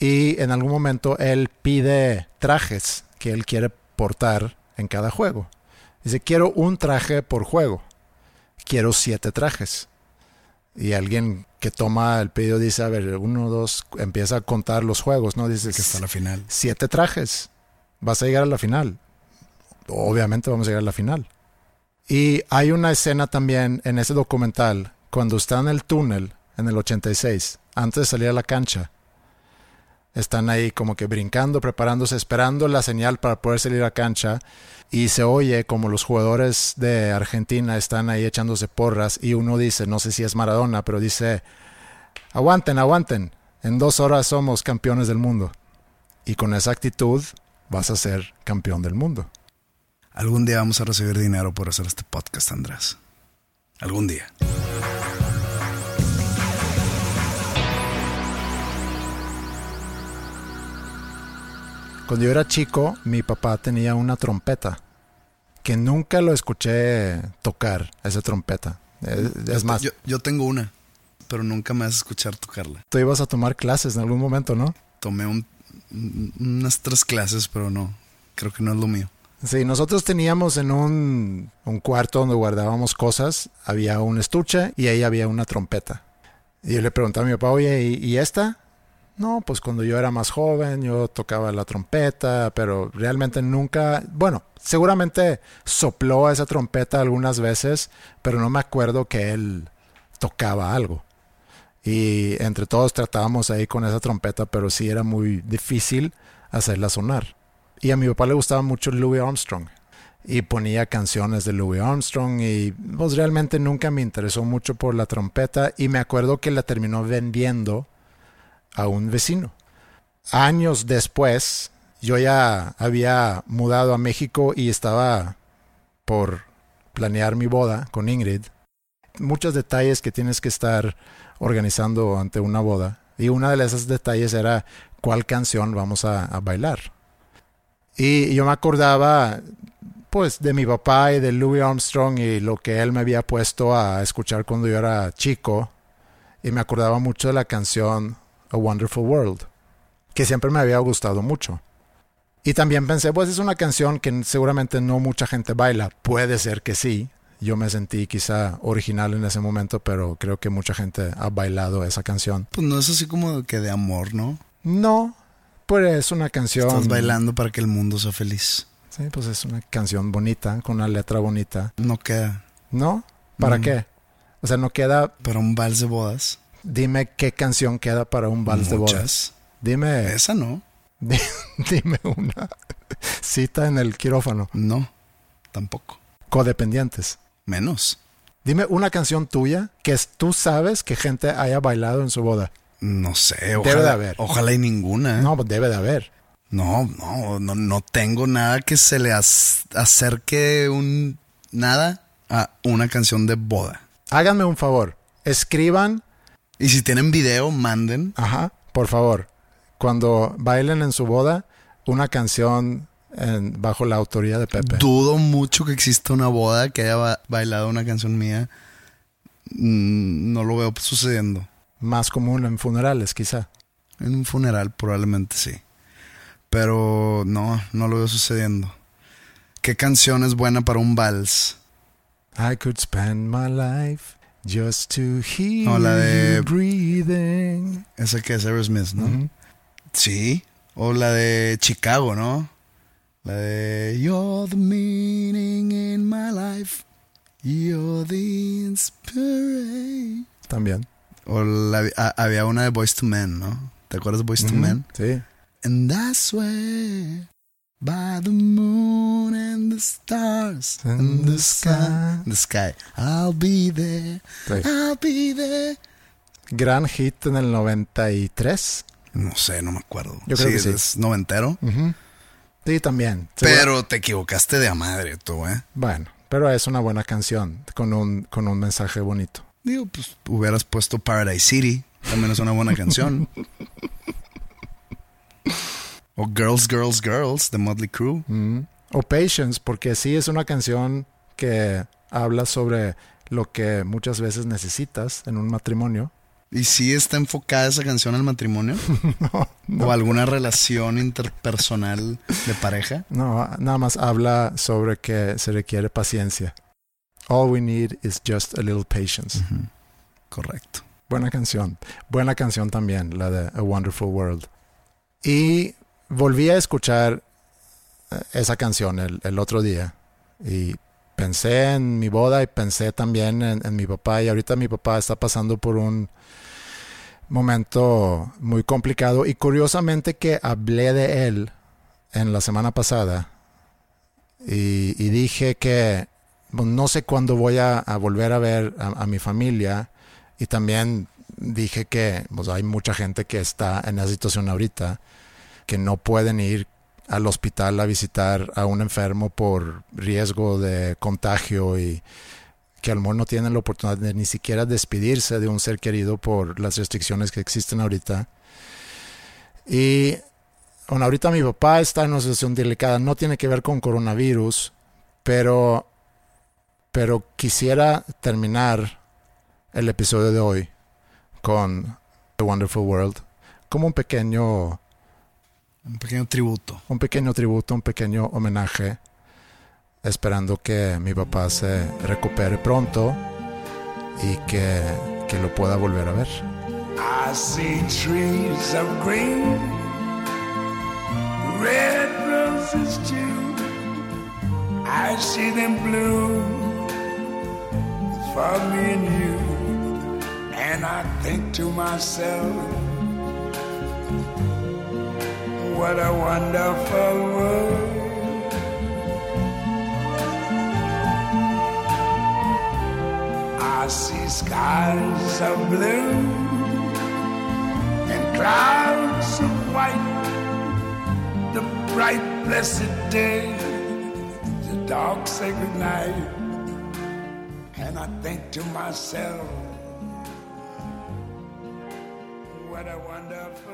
Y en algún momento él pide trajes que él quiere portar en cada juego. Dice, quiero un traje por juego. Quiero siete trajes. Y alguien que toma el pedido dice, a ver, uno, dos, empieza a contar los juegos, ¿no? Dice Que está la final. siete trajes. Vas a llegar a la final. Obviamente vamos a llegar a la final. Y hay una escena también en ese documental, cuando está en el túnel, en el 86, antes de salir a la cancha. Están ahí como que brincando, preparándose, esperando la señal para poder salir a cancha. Y se oye como los jugadores de Argentina están ahí echándose porras. Y uno dice, no sé si es Maradona, pero dice, aguanten, aguanten. En dos horas somos campeones del mundo. Y con esa actitud vas a ser campeón del mundo. Algún día vamos a recibir dinero por hacer este podcast, Andrés. Algún día. Cuando yo era chico, mi papá tenía una trompeta que nunca lo escuché tocar, esa trompeta. Es, es más, Yo, yo tengo una, pero nunca me vas a escuchar tocarla. tú ibas a tomar clases en algún momento, ¿no? Tomé un- unas tres clases, pero no. Creo que no es lo mío. Sí, nosotros teníamos en un, un cuarto donde guardábamos cosas, había un estuche y ahí había una trompeta. Y yo le preguntaba a mi papá, oye, ¿y, y esta? No, pues cuando yo era más joven yo tocaba la trompeta, pero realmente nunca, bueno, seguramente sopló esa trompeta algunas veces, pero no me acuerdo que él tocaba algo. Y entre todos tratábamos ahí con esa trompeta, pero sí era muy difícil hacerla sonar. Y a mi papá le gustaba mucho Louis Armstrong. Y ponía canciones de Louis Armstrong y pues realmente nunca me interesó mucho por la trompeta y me acuerdo que la terminó vendiendo a un vecino. Años después, yo ya había mudado a México y estaba por planear mi boda con Ingrid. Muchos detalles que tienes que estar organizando ante una boda. Y una de esos detalles era cuál canción vamos a, a bailar. Y yo me acordaba, pues, de mi papá y de Louis Armstrong y lo que él me había puesto a escuchar cuando yo era chico. Y me acordaba mucho de la canción A Wonderful World, que siempre me había gustado mucho. Y también pensé, pues es una canción que seguramente no mucha gente baila. Puede ser que sí. Yo me sentí quizá original en ese momento, pero creo que mucha gente ha bailado esa canción. Pues no es así como que de amor, ¿no? No, pues es una canción. Estás bailando para que el mundo sea feliz. Sí, pues es una canción bonita, con una letra bonita. No queda. ¿No? ¿Para Mm. qué? O sea, no queda. Para un vals de bodas. Dime qué canción queda para un vals de bodas. Dime, Esa no. *laughs* di- dime una *laughs* cita en el quirófano. No. Tampoco. Codependientes. Menos. Dime una canción tuya que tú sabes que gente haya bailado en su boda. No sé. Debe de haber. Ojalá y ninguna. No, pues debe de haber. No, no, no, no tengo nada que se le acerque un nada a una canción de boda. Háganme un favor. Escriban, Y si tienen video, manden. ajá, por favor, cuando bailen en su boda, una canción en- bajo la autoría de Pepe. Dudo mucho que exista una boda que haya ba- bailado una canción mía. Mm, No lo veo sucediendo. Más común en funerales, quizá. En un funeral probablemente sí. Pero no, no lo veo sucediendo. ¿Qué canción es buena para un vals? I could spend my life just to hear No, la de- you breathing. Esa que es Aerosmith, ¿no? Sí. O la de Chicago, ¿no? La de You're the meaning in my life. You're the inspiration. También. O la, ah, había una de Boys to Men, ¿no? ¿Te acuerdas de Boys to Men? Sí. And I swear by the moon and the stars and the sky, the sky, I'll be there, Sí. I'll be there. Gran hit en el 93. No sé, no me acuerdo. Yo creo que sí. Es noventero. Ujú. Sí, también. Pero te equivocaste de a madre tú, ¿eh? Bueno, pero es una buena canción con un, con un mensaje bonito. Digo, pues hubieras puesto Paradise City. También es una buena canción. *laughs* o Girls, Girls, Girls de Motley Crue. Mm. O Patience, porque sí es una canción que habla sobre lo que muchas veces necesitas en un matrimonio. ¿Y si está enfocada esa canción al matrimonio? *laughs* ¿O alguna relación interpersonal de pareja? No, nada más habla sobre que se requiere paciencia. All we need is just a little patience. Correcto. Buena canción. Buena canción también, la de A Wonderful World. Y volví a escuchar eh, esa canción el, otro día. Y pensé en mi boda y pensé también en, mi papá. Y ahorita mi papá está pasando por un momento muy complicado. Y curiosamente que hablé de él en la semana pasada. Y, dije que no sé cuándo voy a, volver a ver a, a mi familia. Y también dije que pues, hay mucha gente que está en esa situación ahorita, que no pueden ir al hospital a visitar a un enfermo por riesgo de contagio y que a lo mejor no tienen la oportunidad de ni siquiera despedirse de un ser querido por las restricciones que existen ahorita. Y bueno, ahorita mi papá está en una situación delicada, no tiene que ver con coronavirus, pero, pero quisiera terminar el episodio de hoy con The Wonderful World como un pequeño un pequeño tributo. Un pequeño tributo, un pequeño homenaje, esperando que mi papá se recupere pronto y que, que lo pueda volver a ver. I see trees of green, red roses too. I see them bloom for me and you. And I think to myself, what a wonderful world. I see skies of blue and clouds of white, the bright blessed day, the dark sacred night, and I think to myself, what a wonderful